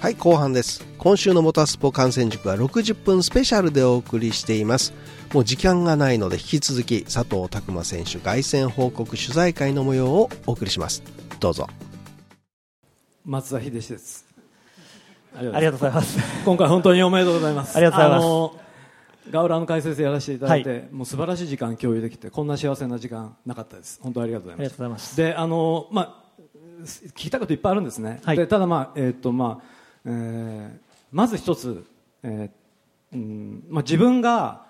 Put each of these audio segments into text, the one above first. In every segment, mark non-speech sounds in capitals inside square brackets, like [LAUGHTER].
はい後半です。今週のモータースポ観戦塾は60分スペシャルでお送りしています。もう時間がないので引き続き佐藤拓磨選手凱旋報告取材会の模様をお送りします。どうぞ。松田秀志です。ありがとう。ございます。今回本当におめでとうございます。ありがとうございます。ガウラの解説やらせていただいて、はい、もう素晴らしい時間共有できてこんな幸せな時間なかったです。本当にありがとうございます。であのまあ聞きたいこといっぱいあるんですね、はい、でただまあえっ、ー、とまあ、えー、まず一つ、えーうんまあ、自分が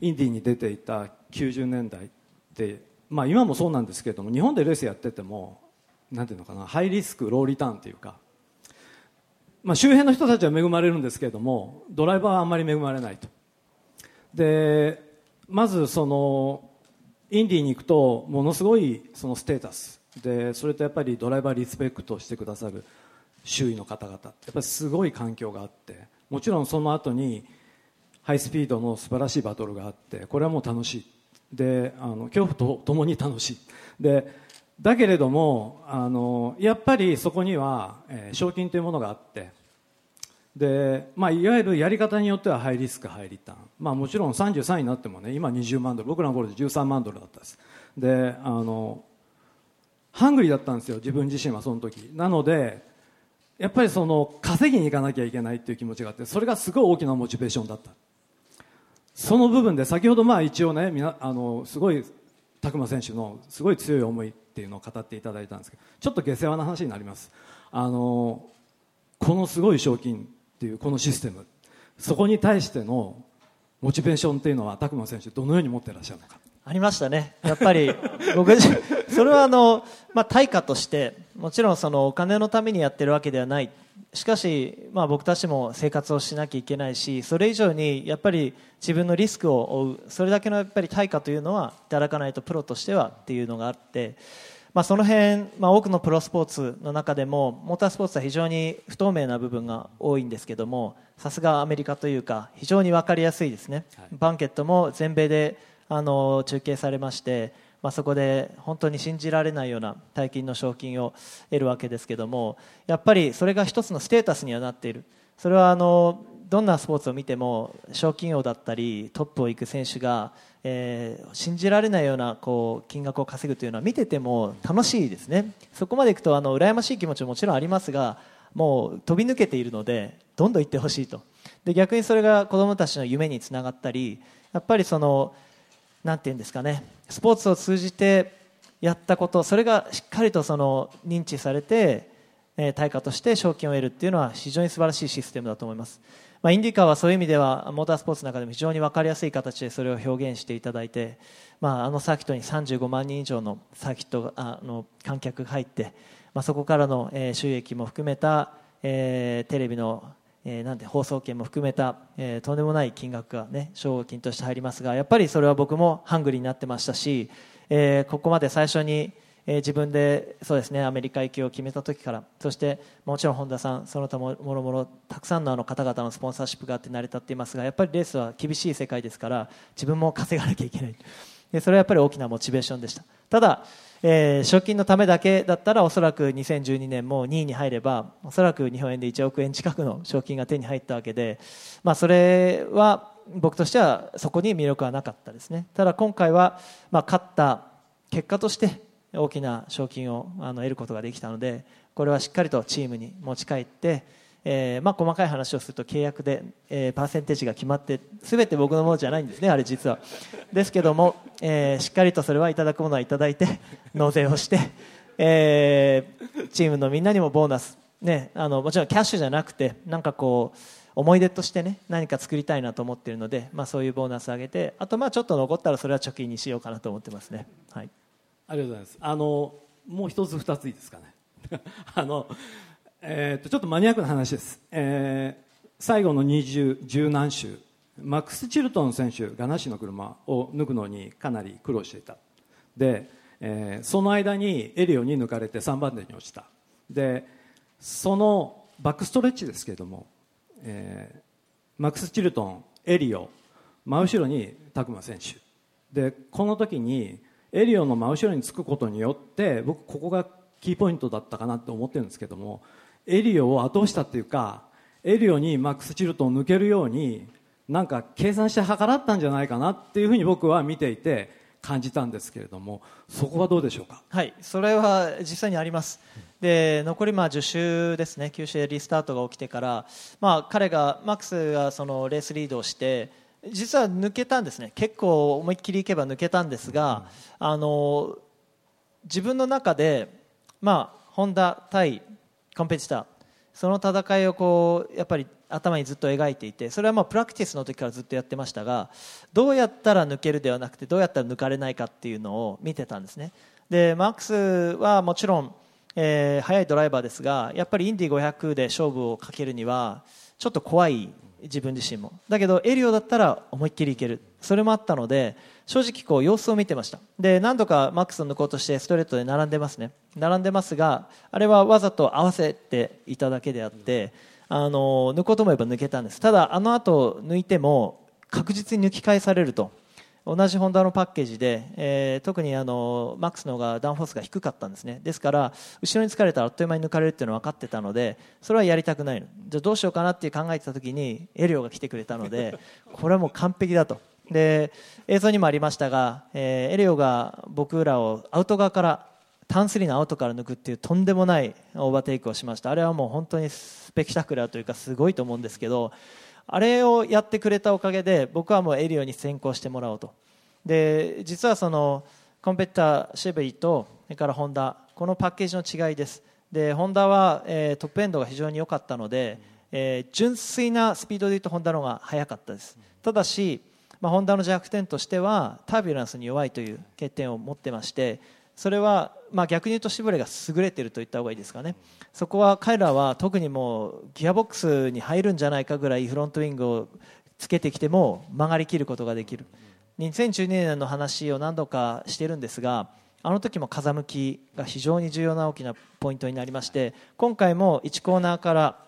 インディーに出ていた90年代って、まあ、今もそうなんですけれども日本でレースやっててもなんていうのかなハイリスクローリターンというか、まあ、周辺の人たちは恵まれるんですけれどもドライバーはあんまり恵まれないと。でまずそのインディーに行くとものすごいそのステータス。でそれとやっぱりドライバーリスペクトしてくださる。周囲の方々やっぱりすごい環境があって。もちろんその後にハイスピードの素晴らしいバトルがあってこれはもう楽しい。であの恐怖とともに楽しい。でだけれどもあのやっぱりそこには、えー、賞金というものがあって。で、まあ、いわゆるやり方によってはハイリスクハイリターン、まあ、もちろん33位になってもね今20万ドル僕らの頃で13万ドルだったんです。であのハングリーだったんですよ自分自身はその時。なのでやっぱりその稼ぎに行かなきゃいけないっていう気持ちがあってそれがすごい大きなモチベーションだった。その部分で先ほどまあ一応ねみなあのすごい拓磨選手のすごい強い思いっていうのを語っていただいたんですけどちょっと下世話な話になります。あのこのすごい賞金っていうこのシステムそこに対してのモチベーションっていうのは拓磨選手どのように持ってらっしゃるのか。ありましたね。やっぱり僕それはあの、まあ、対価としてもちろんそのお金のためにやってるわけではない。しかし、まあ、僕たちも生活をしなきゃいけないしそれ以上にやっぱり自分のリスクを負う。それだけのやっぱり対価というのはいただかないとプロとしてはっていうのがあって。まあ、その辺、まあ、多くのプロスポーツの中でもモータースポーツは非常に不透明な部分が多いんですけどもさすがアメリカというか非常に分かりやすいですね、はい、バンケットも全米であの中継されまして、まあ、そこで本当に信じられないような大金の賞金を得るわけですけどもやっぱりそれが一つのステータスにはなっている。それはあのどんなスポーツを見ても賞金王だったりトップを行く選手がえー、信じられないようなこう金額を稼ぐというのは見てても楽しいですね。そこまでいくとあの羨ましい気持ちももちろんありますがもう飛び抜けているのでどんどん行ってほしいと。で逆にそれが子どもたちの夢につながったりやっぱりそのなんていうんですかね。スポーツを通じてやったことそれがしっかりとその認知されて、えー、対価として賞金を得るっていうのは非常に素晴らしいシステムだと思います。まあ、インディカーはそういう意味ではモータースポーツの中でも非常に分かりやすい形でそれを表現していただいて、まあ、あのサーキットに35万人以上のサーキットあの観客が入って、まあ、そこからの、えー、収益も含めた、えー、テレビのえー、なんて放送権も含めた、えー、とんでもない金額がね賞金として入りますがやっぱりそれは僕もハングリーになってましたし、えー、ここまで最初にえー、自分でそうですねアメリカ行きを決めた時からそしてもちろん本田さんその他ももろもろたくさんのあの方々のスポンサーシップがあって成り立っていますがやっぱりレースは厳しい世界ですから自分も稼がなきゃいけない。でそれはやっぱり大きなモチベーションでした。ただ、えー、賞金のためだけだったらおそらく2012年も2位に入ればおそらく日本円で1億円近くの賞金が手に入ったわけで、まあ、それは僕としてはそこに魅力はなかったですね。ただ今回は、まあ、勝った結果として大きな賞金をあの得ることができたのでこれはしっかりとチームに持ち帰って、えーまあ、細かい話をすると契約で、えー、パーセンテージが決まって全て僕のものじゃないんですねあれ実は。ですけども、えー、しっかりとそれはいただくものはいただいて [LAUGHS] 納税をして、えー、チームのみんなにもボーナス、ね、あのもちろんキャッシュじゃなくてなんかこう思い出としてね何か作りたいなと思っているので、まあ、そういうボーナスを上げてあとまあちょっと残ったらそれは貯金にしようかなと思ってますね。はい。ありがとうございます。あのもう一つ二ついいですかね。[LAUGHS] あの、えー、とちょっとマニアックな話です、えー、最後の20十何周マックス・チルトン選手がなしの車を抜くのにかなり苦労していた。で、えー、その間にエリオに抜かれて3番手に落ちた。でそのバックストレッチですけれども、えー、マックス・チルトンエリオ真後ろに拓磨選手。でこの時にエリオの真後ろにつくことによって僕ここがキーポイントだったかなと思ってるんですけどもエリオを後押したっていうかエリオにマックス・チルトンを抜けるようになんか計算して計らったんじゃないかなっていうふうに僕は見ていて感じたんですけれどもそこはどうでしょうか？はいそれは実際にあります。で残りまあ10周ですね9周でリスタートが起きてから、まあ、彼がマックスがそのレースリードをして実は抜けたんですね。結構思いっきりいけば抜けたんですが、あの自分の中で、まあ、ホンダ対コンペティターその戦いをこうやっぱり頭にずっと描いていてそれはまあプラクティスの時からずっとやってましたがどうやったら抜けるではなくてどうやったら抜かれないかっていうのを見てたんですね。でマックスはもちろん、えー、速いドライバーですがやっぱりインディ500で勝負をかけるにはちょっと怖い自分自身も。だけどエリオだったら思いっきりいける。それもあったので正直こう様子を見てました。で何度かマックスを抜こうとしてストレートで並んでますね。並んでますがあれはわざと合わせていただけであってあの抜こうと思えば抜けたんです。ただあの後抜いても確実に抜き返されると。同じホンダのパッケージで、えー、特にあのマックスの方がダウンフォースが低かったんですね。ですから後ろに疲れたらあっという間に抜かれるっていうのは分かってたのでそれはやりたくないの。じゃどうしようかなって考えてた時にエリオが来てくれたので [LAUGHS] これはもう完璧だと。で映像にもありましたが、えー、エリオが僕らをアウト側からターン3のアウトから抜くっていうとんでもないオーバーテイクをしました。あれはもう本当にスペキタクラーというかすごいと思うんですけどあれをやってくれたおかげで僕はもうエリオに先行してもらおうと。で実はそのコンペティターシェベイとそれからホンダこのパッケージの違いです。でホンダは、えー、トップエンドが非常に良かったので、えー、純粋なスピードでいうとホンダの方が速かったです。ただし、まあ、ホンダの弱点としてはタービュランスに弱いという欠点を持ってましてそれは、まあ、逆に言うとシブレが優れていると言った方がいいですかね。そこは彼らは特にもうギアボックスに入るんじゃないかぐらいフロントウィングをつけてきても曲がりきることができる。2012年の話を何度かしてるんですがあの時も風向きが非常に重要な大きなポイントになりまして今回も1コーナーから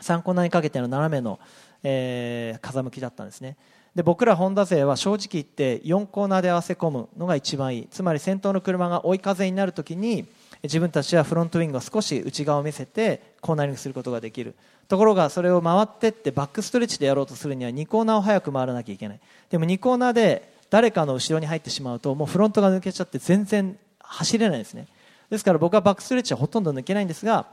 3コーナーにかけての斜めの、えー、風向きだったんですね。で僕らホンダ勢は正直言って4コーナーで合わせ込むのが一番いい。つまり先頭の車が追い風になるときに自分たちはフロントウィングを少し内側を見せてコーナリングすることができる。ところがそれを回ってってバックストレッチでやろうとするには2コーナーを早く回らなきゃいけない。でも2コーナーで誰かの後ろに入ってしまうともうフロントが抜けちゃって全然走れないですね。ですから僕はバックストレッチはほとんど抜けないんですが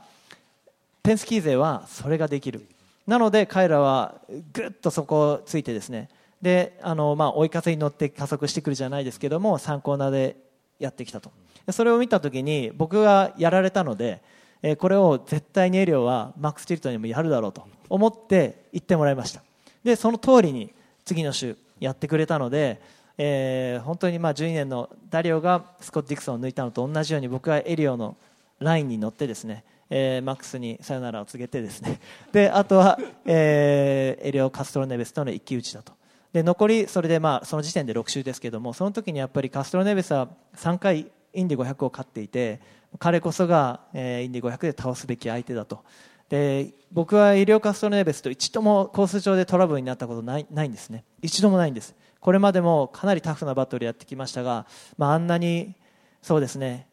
ペンスキー勢はそれができる。なので彼らはぐっとそこをついてですねであの、まあ、追い風に乗って加速してくるじゃないですけども3コーナーでやってきたと。それを見た時に僕がやられたので、え、これを絶対にエリオはマックス・ティルトンにもやるだろうと思って言ってもらいました。でその通りに次の週やってくれたので、えー、本当にまあ12年のダリオがスコット・ディクソンを抜いたのと同じように僕はエリオのラインに乗ってですねえー、マックスにさよならを告げてですね。であとは、えー、エリオ・カストロネベスとの一騎打ちだと。で残りそれでまあその時点で6周ですけどもその時にやっぱりカストロネベスは3回インディ500を勝っていて彼こそが、え、インディ500で倒すべき相手だと。で僕はイリオ・カストロネベスと一度もコース上でトラブルになったことないないんですね。一度もないんです。これまでもかなりタフなバトルやってきましたが、まあ、あんなにそうですね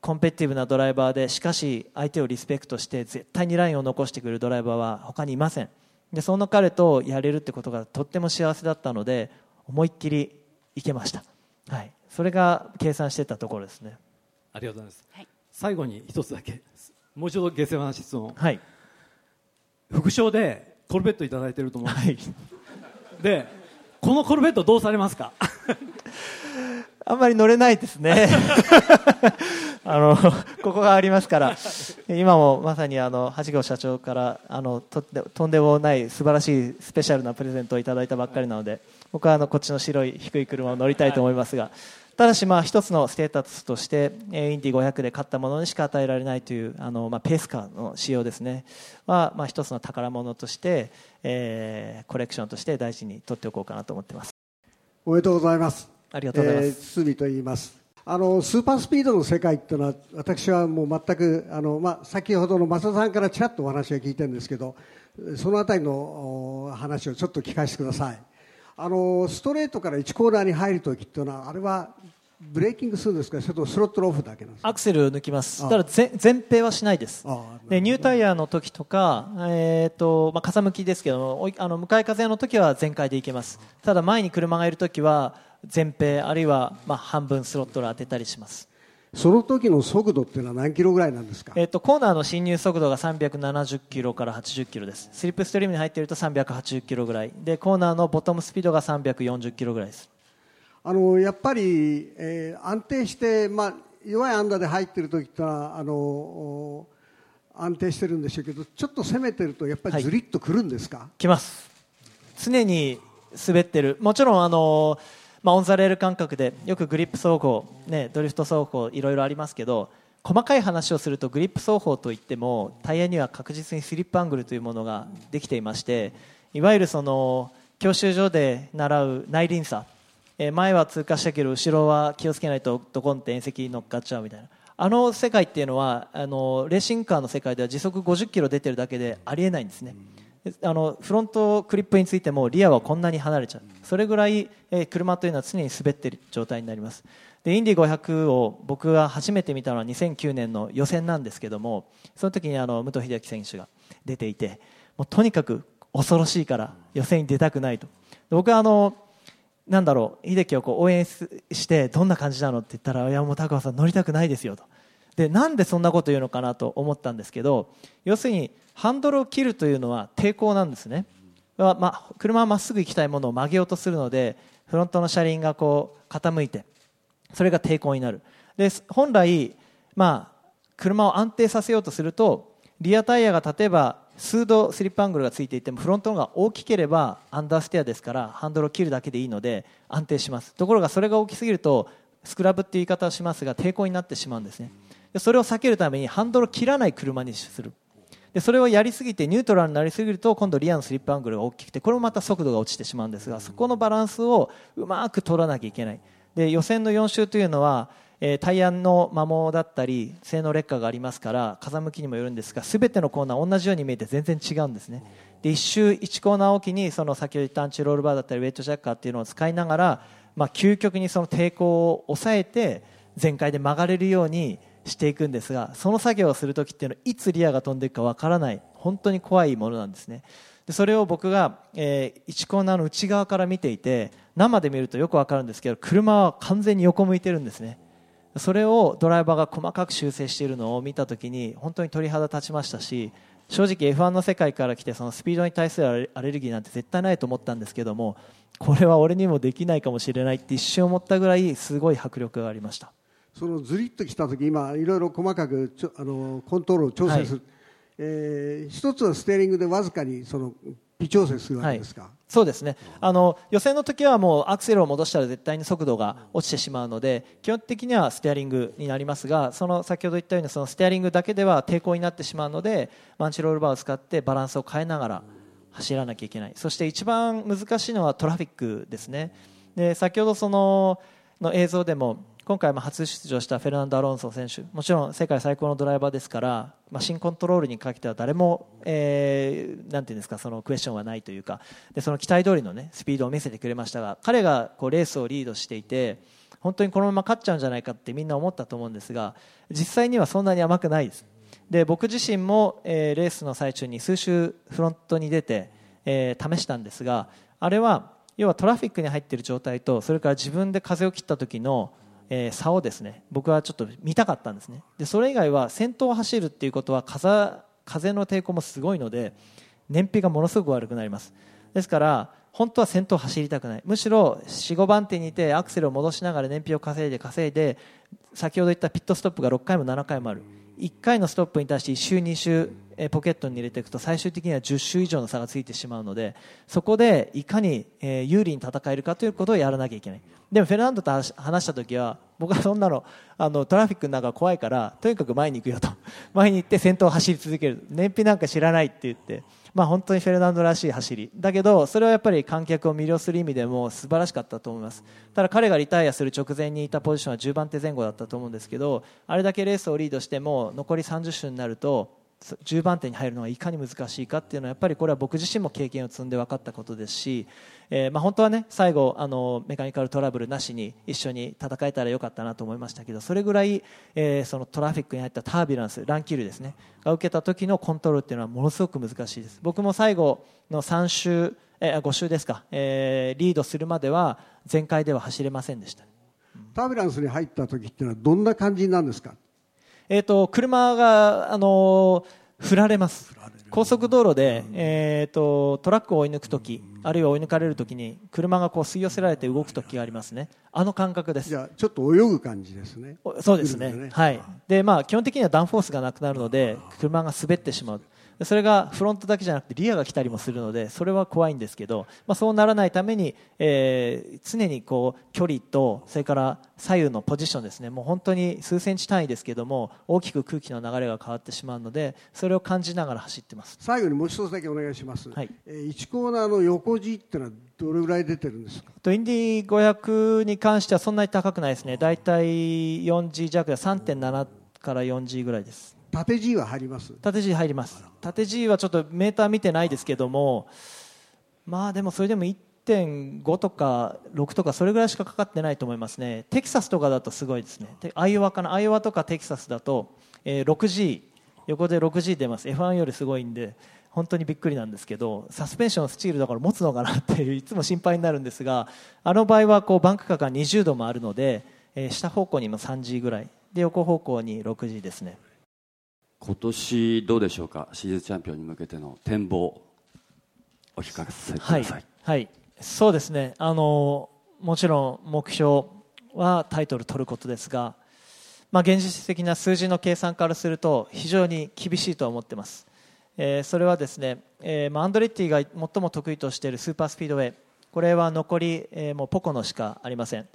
コンペティブなドライバーでしかし相手をリスペクトして絶対にラインを残してくるドライバーは他にいません。でその彼とやれるってことがとっても幸せだったので思いっきりいけました、はい、それが計算してたところですね。ありがとうございます、はい、最後に一つだけもう一度下世話な質問、はい、副賞でコルベット頂いてると思うんです、はい、でこのコルベットどうされますか？[LAUGHS] あんまり乗れないですね [LAUGHS] あの [LAUGHS] ここがありますから今もまさにあの橋口社長からあのととんでもない素晴らしいスペシャルなプレゼントをいただいたばっかりなので僕はあのこっちの白い低い車を乗りたいと思いますが、ただしまあ一つのステータスとしてインディ500で買ったものにしか与えられないというあのまあペースカーの仕様ですね。はまあ一つの宝物として、えー、コレクションとして大事に取っておこうかなと思ってます。おめでとうございます。ありがとうございます、えー、堤と言いますあのスーパースピードの世界っていうのは私はもう全くあの、まあ、先ほどの増田さんからちらっとお話を聞いてるんですけどそのあたりの話をちょっと聞かせてください。あのストレートから1コーナーに入るときっていうのはあれはブレーキングするんですか？それとスロットルオフだけなんですアクセル抜きます。ただ前平はしないです。でニュータイヤの時とか、えーとまあ、風向きですけどあの向かい風の時は全開でいけます。ただ前に車がいる時は前平あるいはまあ半分スロットル当てたりします。その時の速度っていうのは何キロぐらいなんですか、えーと、コーナーの進入速度が370キロから80キロです。スリップストリームに入っていると380キロぐらい。でコーナーのボトムスピードが340キロぐらいです。あのやっぱり、えー、安定して、まあ、弱いアンダーで入っている時ってのはあの安定してるんでしょうけどちょっと攻めてるとやっぱりずりっとくるんですか、はい、きます。常に滑ってる。もちろんあのーまあ、 on the rail 感覚でよくグリップ走行、ね、ドリフト走行いろいろありますけど細かい話をするとグリップ走法といってもタイヤには確実にスリップアングルというものができていましていわゆるその教習所で習う内輪差、え前は通過したけど後ろは気をつけないとドコンって縁石に乗っかっちゃうみたいなあの世界っていうのはあのレーシングカーの世界では時速50キロ出てるだけでありえないんですね。あのフロントクリップについてもリアはこんなに離れちゃう。それぐらい、車というのは常に滑っている状態になります。でインディ500を僕が初めて見たのは2009年の予選なんですけどもその時にあの武藤秀樹選手が出ていてもうとにかく恐ろしいから予選に出たくないと。僕はあのなんだろう秀樹をこう応援してどんな感じなのって言ったらいやもう高尾さん乗りたくないですよと。でなんでそんなこと言うのかなと思ったんですけど要するにハンドルを切るというのは抵抗なんですね、まあ、車はまっすぐ行きたいものを曲げようとするのでフロントの車輪がこう傾いてそれが抵抗になる。で本来、まあ、車を安定させようとするとリアタイヤが例えば数度スリップアングルがついていてもフロントの方が大きければアンダーステアですからハンドルを切るだけでいいので安定します。ところがそれが大きすぎるとスクラブっていう言い方をしますが抵抗になってしまうんですね。それを避けるためにハンドルを切らない車にする。でそれをやりすぎてニュートラルになりすぎると今度リアのスリップアングルが大きくてこれもまた速度が落ちてしまうんですがそこのバランスをうまく取らなきゃいけない。で予選の4周というのは、えー、タイヤの摩耗だったり性能劣化がありますから風向きにもよるんですが全てのコーナー同じように見えて全然違うんですね。で1周1コーナーおきにその先ほど言ったアンチロールバーだったりウェイトジャッカーっていうのを使いながら、まあ、究極にその抵抗を抑えて全開で曲がれるようにしていくんですがその作業をする時っていうのはいつリアが飛んでいくかわからない本当に怖いものなんですね。でそれを僕が、えー、1コーナーの内側から見ていて生で見るとよくわかるんですけど車は完全に横向いてるんですね。それをドライバーが細かく修正しているのを見た時に本当に鳥肌立ちましたし正直 F1 の世界から来てそのスピードに対するアレルギーなんて絶対ないと思ったんですけどもこれは俺にもできないかもしれないって一瞬思ったぐらいすごい迫力がありました。そのずりっときた時今いろいろ細かくちょあのコントロールを調整する、はい、えー、一つはステーリングでわずかにその微調整するわけですか、はい、そうですね。あの予選の時はもうアクセルを戻したら絶対に速度が落ちてしまうので基本的にはステアリングになりますがその先ほど言ったようにそのステアリングだけでは抵抗になってしまうのでマンチロールバーを使ってバランスを変えながら走らなきゃいけない。そして一番難しいのはトラフィックですね。で先ほどそのの映像でも今回も初出場したフェルナンド・アロンソ選手もちろん世界最高のドライバーですから、まあ、新コントロールにかけては誰も、えー、なんていうんですかそのクエスチョンはないというかでその期待通りの、ね、スピードを見せてくれましたが彼がこうレースをリードしていて本当にこのまま勝っちゃうんじゃないかってみんな思ったと思うんですが実際にはそんなに甘くないです。で僕自身も、えー、レースの最中に数周フロントに出て、えー、試したんですがあれは要はトラフィックに入っている状態とそれから自分で風を切った時のえー、差をですね僕はちょっと見たかったんですね。でそれ以外は先頭を走るっていうことは風風の抵抗もすごいので燃費がものすごく悪くなります。ですから本当は先頭を走りたくない。むしろ45番手にいてアクセルを戻しながら燃費を稼いで稼いで先ほど言ったピットストップが6回も7回もある。1回のストップに対して1周2周えポケットに入れていくと最終的には10周以上の差がついてしまうのでそこでいかにえ有利に戦えるかということをやらなきゃいけない。でもフェルナンドと話した時は僕はそんなのあのトラフィックの中怖いからとにかく前に行くよと。[LAUGHS] 前に行って先頭を走り続ける。燃費なんか知らないって言って。まあ、本当にフェルナンドらしい走り。だけどそれはやっぱり観客を魅了する意味でも素晴らしかったと思います。ただ彼がリタイアする直前にいたポジションは10番手前後だったと思うんですけどあれだけレースをリードしても残り30周になると10番手に入るのがいかに難しいかっていうのはやっぱりこれは僕自身も経験を積んで分かったことですし、えー、まあ、本当はね最後あのメカニカルトラブルなしに一緒に戦えたらよかったなと思いましたけどそれぐらい、えー、そのトラフィックに入ったタービランス乱気流ですねが受けた時のコントロールっていうのはものすごく難しいです。僕も最後の3周、えー、5周ですか、えー、リードするまでは全開では走れませんでした。タービランスに入った時っていうのはどんな感じなんですか？えーと、車が、あの振られます。高速道路で、えーと、トラックを追い抜く時あるいは追い抜かれる時に車がこう吸い寄せられて動く時がありますね。あの感覚です。じゃちょっと泳ぐ感じですね。そうですね、ね、はい。でまあ基本的にはダウンフォースがなくなるので車が滑ってしまうそれがフロントだけじゃなくてリアが来たりもするのでそれは怖いんですけど、まあ、そうならないために、えー、常にこう距離とそれから左右のポジションですね。もう本当に数センチ単位ですけども大きく空気の流れが変わってしまうのでそれを感じながら走ってます。最後にもう一つだけお願いします、はい、えー、1コーナーの横地っていうのはどれぐらい出てるんですか？とインディ500に関してはそんなに高くないですね。大体 4G 弱で3.7から 4G ぐらいです縦 G は入ります。縦 G 入ります。縦 G はちょっとメーター見てないですけどもまあでもそれでも1.5とか6とかそれぐらいしかかかってないと思いますね。テキサスとかだとすごいですね。アイオワかな？アイオワとかテキサスだと、えー、6G 横で 6G 出ます。F1 よりすごいんで本当にびっくりなんですけどサスペンションスチールだから持つのかなっていういつも心配になるんですがあの場合はこうバンク角が20度もあるので、えー、下方向にも 3G ぐらい。で横方向に 6G ですね。今年どうでしょうか？シーズンチャンピオンに向けての展望お聞かせください、はい、はい、そうですね。あのもちろん目標はタイトル取ることですが、まあ、現実的な数字の計算からすると非常に厳しいとは思っています、えー、それはですね、えー、アンドレッティが最も得意としているスーパースピードウェイ。これは残り、えー、もうポコのしかありません。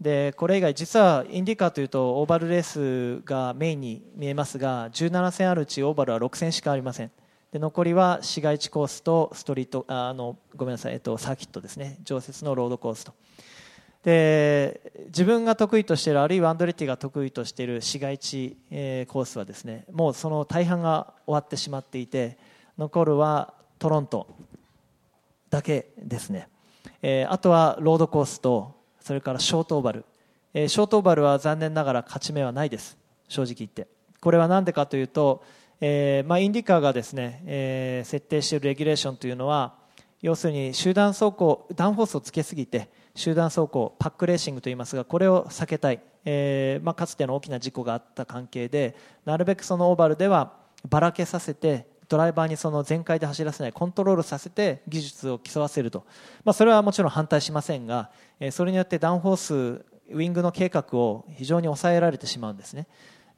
でこれ以外実はインディカーというとオーバルレースがメインに見えますが17戦あるうちオーバルは6戦しかありません。で残りは市街地コースとストリートあのごめんなさい、えっと、サーキットですね。常設のロードコースと。で自分が得意としているあるいはアンドレッティが得意としている市街地、えー、コースはですねもうその大半が終わってしまっていて残るはトロントだけですね、えー、あとはロードコースとそれからショートオーバル、えー、ショートオーバルは残念ながら勝ち目はないです。正直言って。これは何でかというと、えーまあ、インディカーがですね、えー、設定しているレギュレーションというのは要するに集団走行ダウンフォースをつけすぎて集団走行 pack racing といいますがこれを避けたい、えーまあ、かつての大きな事故があった関係でなるべくそのオーバルではばらけさせてドライバーにその全開で走らせないコントロールさせて技術を競わせると、まあ、それはもちろん反対しませんがえそれによってダウンフォースウイングの計画を非常に抑えられてしまうんですね。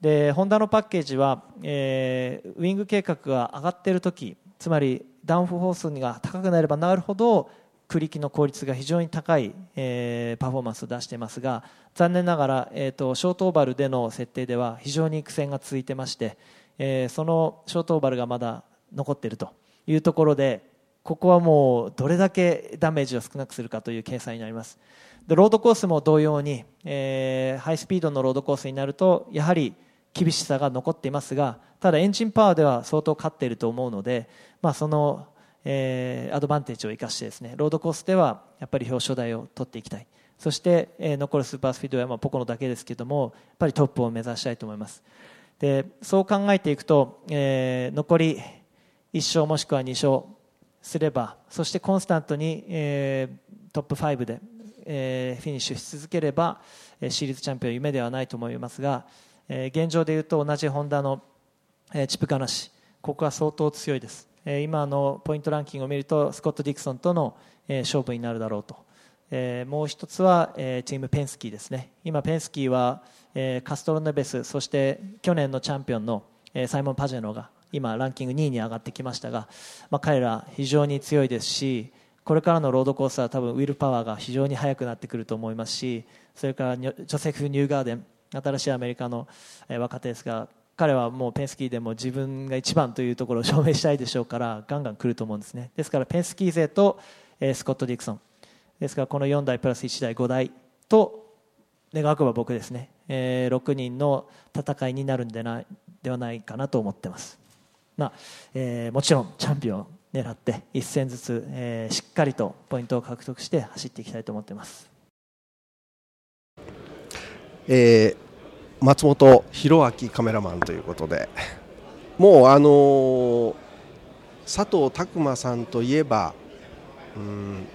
でホンダのパッケージは、えー、ウイング計画が上がっている時つまりダウンフォースが高くなればなるほど空力の効率が非常に高い、えー、パフォーマンスを出していますが残念ながら、えーと、ショートオーバルでの設定では非常に苦戦が続いてまして、えー、そのショートオーバルがまだ残っているというところでここはもうどれだけダメージを少なくするかという計算になります。でロードコースも同様に、えー、ハイスピードのロードコースになるとやはり厳しさが残っていますがただエンジンパワーでは相当勝っていると思うので、まあ、その、えー、アドバンテージを生かしてですねロードコースではやっぱり表彰台を取っていきたい。そして、えー、残るスーパースピードはまあポコのだけですけどもやっぱりトップを目指したいと思います。でそう考えていくと、えー、残り1勝もしくは2勝すればそしてコンスタントに、えー、トップ5で、えー、フィニッシュし続ければシリーズチャンピオン夢ではないと思いますが、えー、現状でいうと同じホンダの、えー、チップカナシここは相当強いです、えー、今のポイントランキングを見るとスコット・ディクソンとの、えー、勝負になるだろうと、えー、もう一つは、えー、チームペンスキーですね。今ペンスキーは、えー、カストロネベスそして去年のチャンピオンの、えー、サイモン・パジェノが今ランキング2位に上がってきましたが、まあ、彼ら非常に強いですしこれからのロードコースは多分ウィルパワーが非常に速くなってくると思いますしそれからジョセフ・ニューガーデン新しいアメリカの若手ですが彼はもうペンスキーでも自分が一番というところを証明したいでしょうからガンガン来ると思うんですね。ですからペンスキー勢とスコット・ディクソン。ですからこの4台プラス1台5台と願わくば僕ですね、えー、6人の戦いになるんでなではないかなと思ってます。まあえー、もちろんチャンピオン狙って一戦ずつ、えー、しっかりとポイントを獲得して走っていきたいと思っています、えー、松本博明カメラマンということでもうあのー、佐藤拓磨さんといえばうん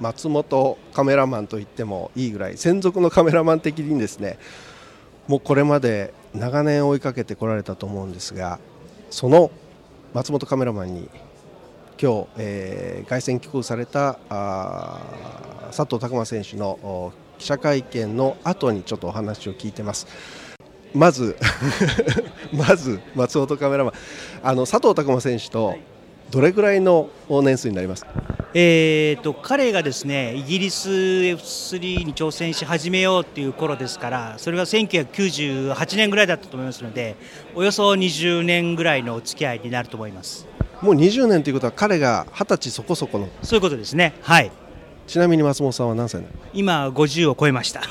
松本カメラマンと言ってもいいぐらい専属のカメラマン的にですねもうこれまで長年追いかけてこられたと思うんですがその松本カメラマンに今日、えー、凱旋帰国されたあ佐藤拓磨選手の記者会見の後にちょっとお話を聞いてます。まず [LAUGHS] まず松本カメラマンあの佐藤拓磨選手とどれぐらいの年数になりますか、えーと、彼がですねイギリス F3 に挑戦し始めようっていう頃ですからそれが1998年ぐらいだったと思いますのでおよそ20年ぐらいのお付き合いになると思います。もう20年ということは彼が二十歳そこそこの？そういうことですね。はい。ちなみに松本さんは何歳今50を超えました。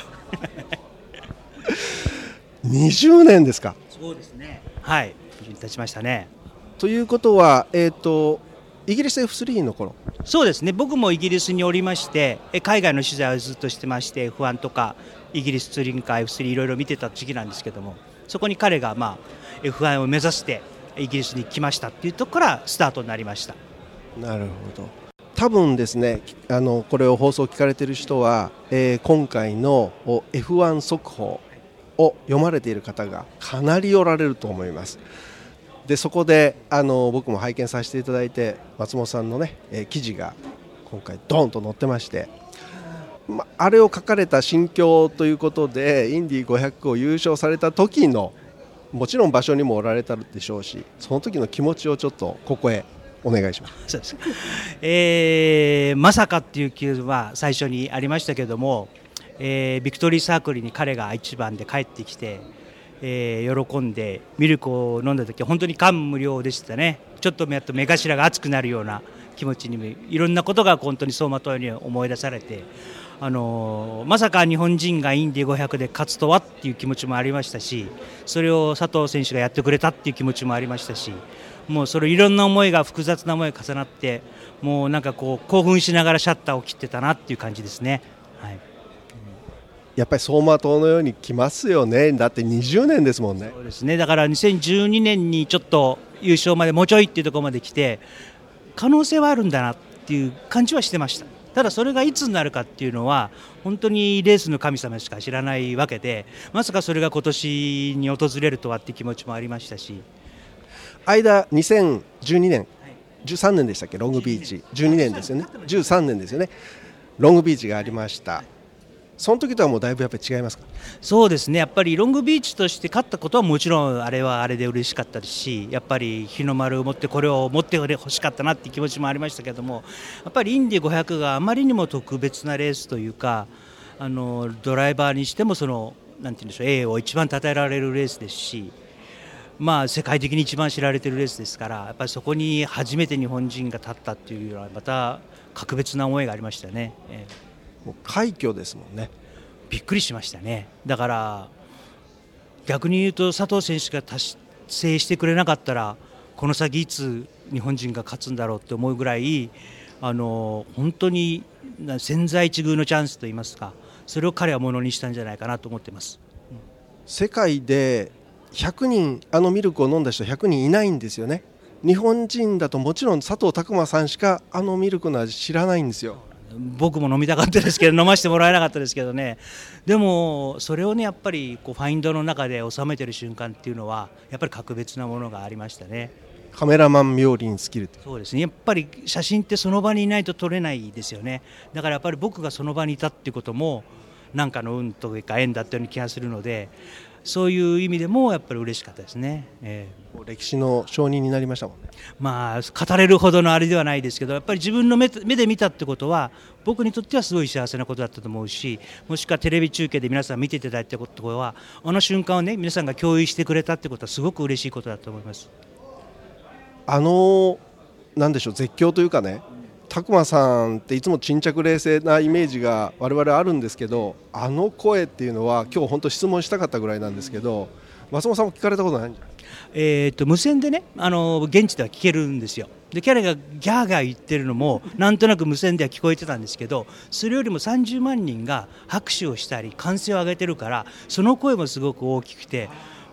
20年ですか？そうですね。はい。経ちましたねということは、えーと、イギリス F3 の頃？そうですね。僕もイギリスにおりまして海外の取材をずっとしてまして不安とかイギリスツーリングカー F3 いろいろ見てた時期なんですけどもそこに彼が、まあ、F1 を目指してイギリスに来ましたっていうところからスタートになりました。なるほど。多分ですねあのこれを放送聞かれている人は、えー、今回の F1 速報を読まれている方がかなりおられると思います。でそこであの僕も拝見させていただいて松本さんのね、えー、記事が今回ドーンと載ってまして、ま、あれを書かれた心境ということでインディ500を優勝された時のもちろん場所にもおられたでしょうしその時の気持ちをちょっとここへお願いします。そ [LAUGHS] えー、まさかっていう気は最初にありましたけども、えー、ビクトリーサークルに彼が一番で帰ってきてえー、喜んでミルクを飲んだ時は本当に感無量でしたねちょっと目頭が熱くなるような気持ちにいろんなことが本当に走馬灯に思い出されて、あのー、まさか日本人がインディ500で勝つとはっていう気持ちもありましたしそれを佐藤選手がやってくれたっていう気持ちもありましたしもうそれいろんな思いが複雑な思いが重なってもうなんかこう興奮しながらシャッターを切ってたなっていう感じですね。はいやっぱり走馬灯のように来ますよね、だって20年ですもんね。そうですね。だから2012年にちょっと優勝までもうちょいっていうところまで来て、可能性はあるんだなっていう感じはしてました。ただそれがいつになるかっていうのは本当にレースの神様しか知らないわけでまさかそれが今年に訪れるとはって気持ちもありましたし。間2012年。13年でしたっけ？ロングビーチ12年ですよね。13年ですよね。ロングビーチがありましたその時とはもうだいぶやっぱり違いますか？そうですねやっぱりロングビーチとして勝ったことはもちろんあれはあれで嬉しかったですしやっぱり日の丸を持ってこれを持ってほしかったなっていう気持ちもありましたけどもやっぱりインディ500があまりにも特別なレースというかあのドライバーにしてもそのなんて言うんでしょう栄を一番称えられるレースですし。まあ、世界的に一番知られているレースですからやっぱりそこに初めて日本人が立ったっていうのはまた格別な思いがありましたね。えーもう快挙ですもんね。びっくりしましたね。だから逆に言うと佐藤選手が達成してくれなかったらこの先いつ日本人が勝つんだろうって思うぐらいあの本当に千載一遇のチャンスといいますかそれを彼はものにしたんじゃないかなと思ってます、世界で100人あのミルクを飲んだ人100人いないんですよね。日本人だともちろん佐藤拓磨さんしかあのミルクの味知らないんですよ僕も飲みたかったですけど飲ませてもらえなかったですけどね。でもそれをねやっぱりこうファインドの中で収めてる瞬間っていうのはやっぱり格別なものがありましたね。カメラマン冥利に尽きるそう。ですねやっぱり写真ってその場にいないと撮れないですよね。だからやっぱり僕がその場にいたっていうこともなんかの運というか縁だったような気がするのでそういう意味でもやっぱり嬉しかったですね、えー、歴史の証人になりましたもんね、まあ、語れるほどのあれではないですけどやっぱり自分の目目で見たってことは僕にとってはすごい幸せなことだったと思うしもしくはテレビ中継で皆さん見ていただいたことはあの瞬間をね皆さんが共有してくれたってことはすごく嬉しいことだと思います。あのなんでしょう絶叫というかね拓磨さんっていつも沈着冷静なイメージが我々あるんですけどあの声っていうのは今日本当質問したかったぐらいなんですけど松本さんも聞かれたことないんじゃない？えーと、無線でねあの現地では聞けるんですよ。で彼がギャーギャー言ってるのもなんとなく無線では聞こえてたんですけどそれよりも30万人が拍手をしたり歓声を上げてるからその声もすごく大きくて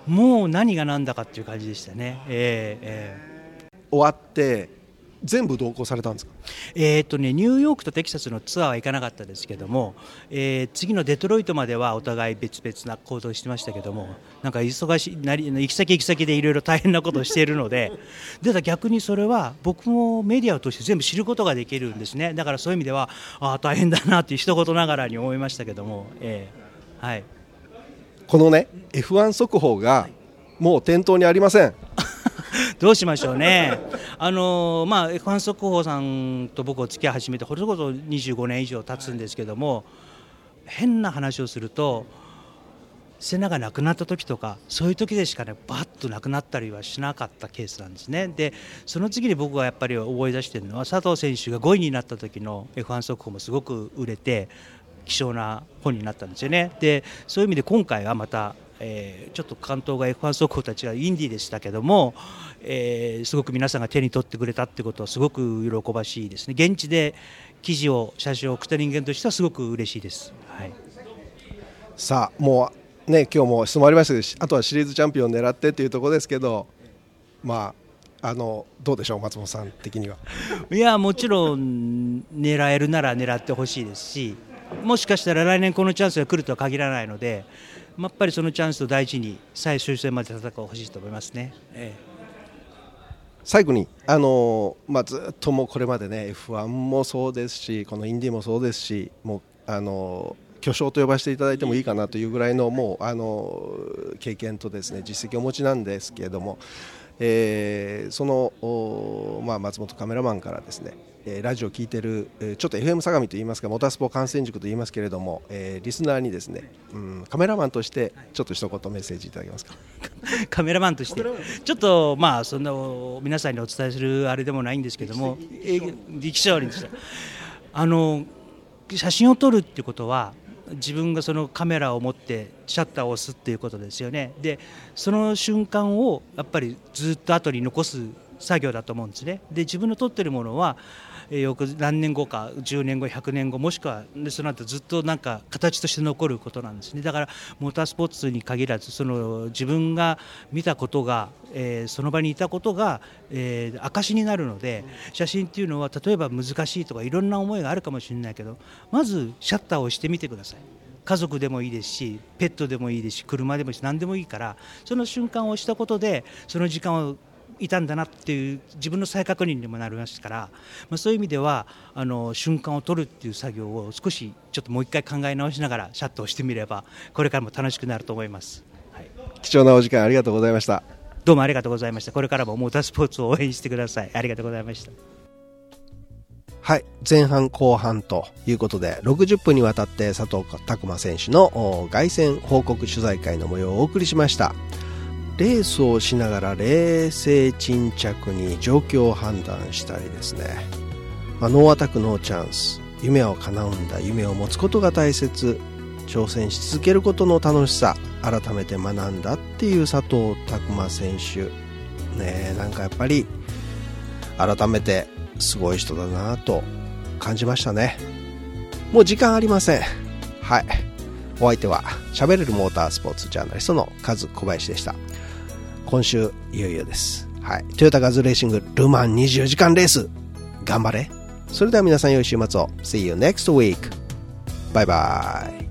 もう何が何だかっていう感じでしたね。えーえー、終わって全部同行されたんですか？えーとね、ニューヨークとテキサスのツアーは行かなかったですけども、えー、次のデトロイトまではお互い別々な行動してましたけどもなんか忙しいなり行き先行き先でいろいろ大変なことをしているので [LAUGHS] でた逆にそれは僕もメディアを通して全部知ることができるんですね。だからそういう意味ではああ大変だなって一言ながらに思いましたけども、えーはい、このね F1 速報がもう店頭にありません。どうしましょうね、[LAUGHS] あのまあ、F1 速報さんと僕お付き合い始めて、これこそ25年以上経つんですけども、変な話をすると、瀬名が亡くなった時とかそういう時でしかねバッと亡くなったりはしなかったケースなんですね。でその次に僕がやっぱり思い出してるのは佐藤選手が5位になった時の F1 速報もすごく売れて希少な本になったんですよね。でそういう意味で今回はまたえー、ちょっと関東が F1 速報たちがインディーでしたけども、えー、すごく皆さんが手に取ってくれたってことはすごく喜ばしいですね。現地で記事を写真を送った人間としてはすごく嬉しいです、はい、さあもうね今日も質問ありましたしあとはシリーズチャンピオンを狙ってというところですけどまああのどうでしょう松本さん的には？いやもちろん狙えるなら狙ってほしいですしもしかしたら来年このチャンスが来るとは限らないのでやっぱりそのチャンスを大事に最終戦まで戦うほしいと思いますね。ええ最後に、あのまあ、ずっともこれまでね F1 もそうですしこのインディもそうですしもう、あの巨匠と呼ばせていただいてもいいかなというぐらいのもう、あの経験とですね実績をお持ちなんですけれども、えー、その、まあ、松本カメラマンからですねえラジオを聞いてる、えちょっと FM 相模といいますかモータースポ観戦塾といいますけれども、えー、リスナーにですね、うん、カメラマンとしてちょっと一言メッセージいただけますか？[LAUGHS] カメラマンとして。ちょっとまあそんな皆さんにお伝えするあれでもないんですけども力士にしたあの写真を撮るっていうことは自分がそのカメラを持ってシャッターを押すっていうことですよね。でその瞬間をやっぱりずっと後に残す作業だと思うんですね。で自分の撮ってるものは翌何年後か10年後100年後もしくはその後ずっとなんか形として残ることなんですねだからモータースポーツに限らずその自分が見たことが、えー、その場にいたことが、えー、証になるので写真っていうのは例えば難しいとかいろんな思いがあるかもしれないけどまずシャッターを押してみてください。家族でもいいですしペットでもいいですし車でもいいし何でもいいからその瞬間をしたことでその時間をいたんだなっていう自分の再確認にもなりますから、まあ、そういう意味ではあの瞬間を取るっていう作業を少しちょっともう一回考え直しながらシャットをしてみればこれからも楽しくなると思います、はい、貴重なお時間ありがとうございました。どうもありがとうございました。これからもモータースポーツを応援してください。ありがとうございました。はい。前半後半ということで、60分にわたって佐藤琢磨選手の凱旋報告取材会の模様をお送りしました。レースをしながら冷静沈着に状況を判断したりですね、まあ、 no attack no chance。夢を叶うんだ。夢を持つことが大切。挑戦し続けることの楽しさ。改めて学んだっていう佐藤琢磨選手。ねえなんかやっぱり改めてすごい人だなと感じましたね。もう時間ありません。はい。お相手は喋れるモータースポーツジャーナリストのカズ小林でした。今週いよいよです。はい。トヨタガズレーシングルマン24時間レース頑張れそれでは皆さん良い週末を See you next week! バイバイ